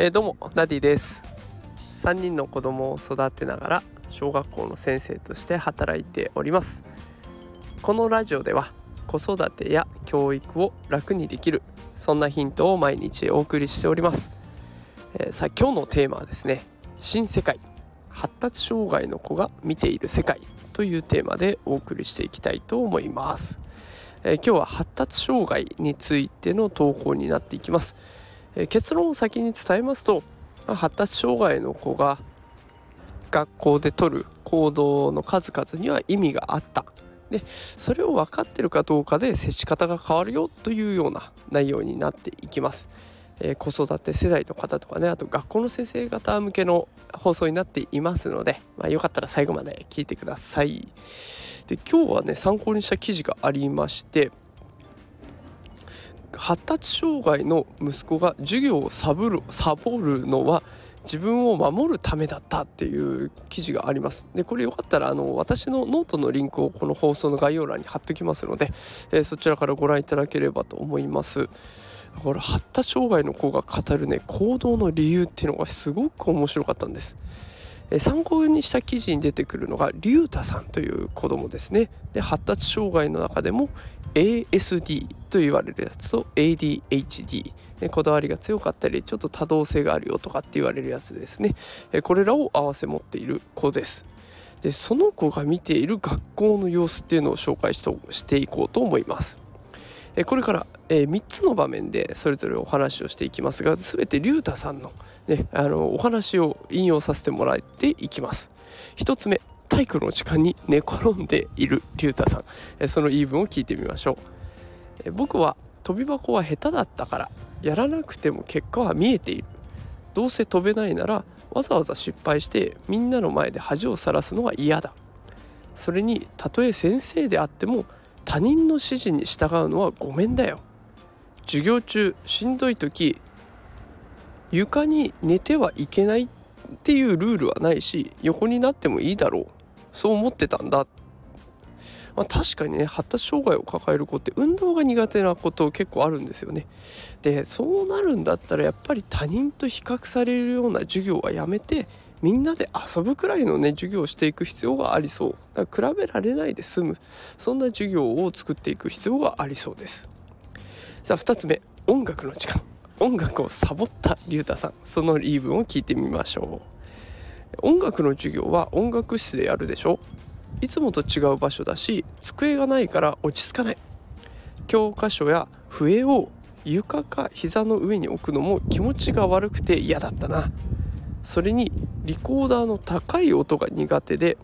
えー、どうもダディです。3人の子供を育てながら小学校の先生として働いております。このラジオでは子育てや教育を楽にできるそんなヒントを毎日お送りしております、えー、さあ今日のテーマはですね新世界発達障害の子が見ている世界というテーマでお送りしていきたいと思います、えー、今日は発達障害についての投稿になっていきます、え、結論を先に伝えますと発達障害の子が学校で取る行動の数々には意味があったでそれを分かってるかどうかで接し方が変わるよというような内容になっていきます。えー、子育て世代の方とかねあと学校の先生方向けの放送になっていますので、まあ、よかったら最後まで聞いてください。で今日はね参考にした記事がありまして発達障害の息子が授業をサボるサボるのは自分を守るためだったっていう記事があります。でこれよかったらあの私のノートのリンクをこの放送の概要欄に貼っておきますので、えー、そちらからご覧いただければと思います。これ発達障害の子が語るね行動の理由っていうのがすごく面白かったんです。参考にした記事に出てくるのが竜太さんという子供ですね。で発達障害の中でも ASD と言われるやつと ADHD、こだわりが強かったりちょっと多動性があるよとかって言われるやつですね、これらを合わせ持っている子です。でその子が見ている学校の様子っていうのを紹介していこうと思います。これから、え3つの場面でそれぞれお話をしていきますが全て竜太さんの,、ね、あのお話を引用させてもらっていきます。1つ目体育の時間に寝転んでいる竜太さん、えその言い分を聞いてみましょう、え僕は飛び箱は下手だったからやらなくても結果は見えている。どうせ飛べないならわざわざ失敗してみんなの前で恥をさらすのは嫌だ。それにたとえ先生であっても他人の指示に従うのはごめんだよ。授業中しんどい時床に寝てはいけないっていうルールはないし横になってもいいだろう。そう思ってたんだ。まあ、確かにね発達障害を抱える子って運動が苦手なこと結構あるんですよね。でそうなるんだったらやっぱり他人と比較されるような授業はやめてみんなで遊ぶくらいのね授業をしていく必要がありそう。だから比べられないで済むそんな授業を作っていく必要がありそうです。さあ2つ目。音楽の時間。音楽をサボった龍太さん。その言い分を聞いてみましょう。音楽の授業は音楽室でやるでしょ。いつもと違う場所だし机がないから落ち着かない。教科書や笛を床か膝の上に置くのも気持ちが悪くて嫌だったな。それにリコーダーの高い音が苦手で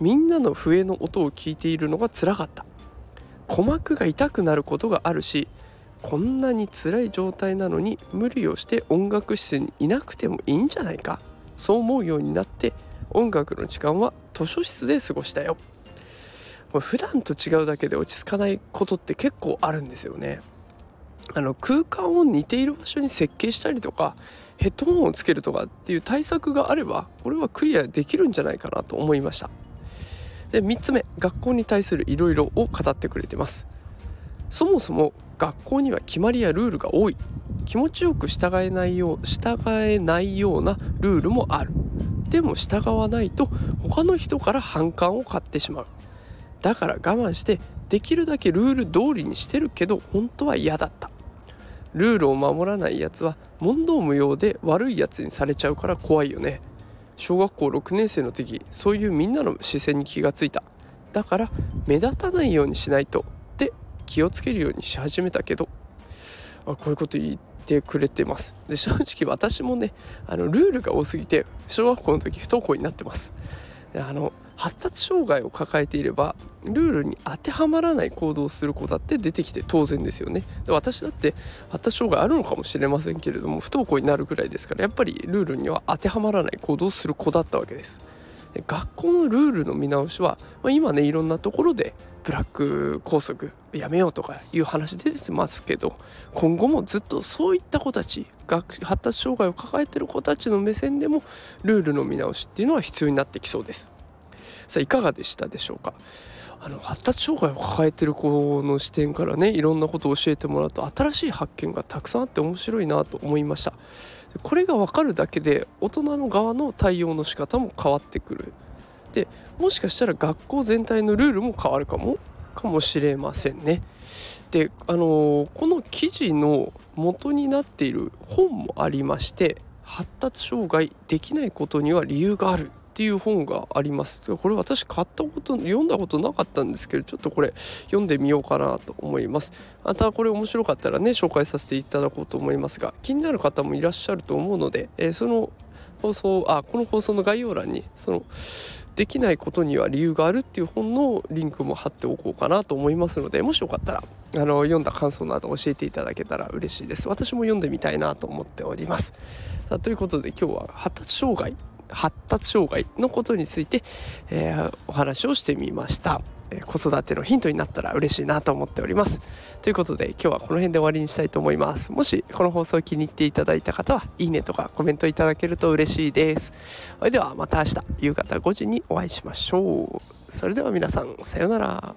みんなの笛の音を聞いているのがつらかった。鼓膜が痛くなることがあるしこんなに辛い状態なのに無理をして音楽室にいなくてもいいんじゃないか？そう思うようになって音楽の時間は図書室で過ごしたよ。普段と違うだけで落ち着かないことって結構あるんですよね。あの空間を似ている場所に設計したりとかヘッドホンをつけるとかっていう対策があればこれはクリアできるんじゃないかなと思いました。で3つ目学校に対するいろいろを語ってくれてます。そもそも学校には決まりやルールが多い。気持ちよく従えないよう従えないようなルールもある。でも従わないと他の人から反感を買ってしまう。だから我慢してできるだけルール通りにしてるけど本当は嫌だった。ルールを守らないやつは問答無用で悪いやつにされちゃうから怖いよね。小学校6年生の時そういうみんなの視線に気がついた。だから目立たないようにしないと。気をつけるようにし始めたけどあこういうこと言ってくれてます。で正直私もねあのルールが多すぎて小学校の時不登校になってます。あの発達障害を抱えていればルールに当てはまらない行動をする子だって出てきて当然ですよね。で私だって発達障害あるのかもしれませんけれども不登校になるぐらいですからやっぱりルールには当てはまらない行動をする子だったわけです。学校のルールの見直しは、まあ、今ねいろんなところでブラック校則やめようとかいう話出てますけど今後もずっとそういった子たち発達障害を抱えてる子たちの目線でもルールの見直しっていうのは必要になってきそうです。さあいかがでしたでしょうか？あの発達障害を抱えてる子の視点からねいろんなことを教えてもらうと新しい発見がたくさんあって面白いなと思いました。これが分かるだけで大人の側の対応の仕方も変わってくる。でもしかしたら学校全体のルールも変わるかもかもしれませんね。であのこの記事の元になっている本もありまして発達障害できないことには理由がある。っていう本があります。これ私買ったこと読んだことなかったんですけどちょっとこれ読んでみようかなと思います。またこれ面白かったらね紹介させていただこうと思いますが気になる方もいらっしゃると思うので、えー、その放送あこの放送の概要欄にそのできないことには理由があるっていう本のリンクも貼っておこうかなと思いますのでもしよかったらあの読んだ感想など教えていただけたら嬉しいです。私も読んでみたいなと思っております。さあということで今日は発達障害発達障害のことについて、えー、お話をしてみました、えー、子育てのヒントになったら嬉しいなと思っております。ということで今日はこの辺で終わりにしたいと思います。もしこの放送を気に入っていただいた方はいいねとかコメントいただけると嬉しいです。それではまた明日夕方5時にお会いしましょう。それでは皆さんさようなら。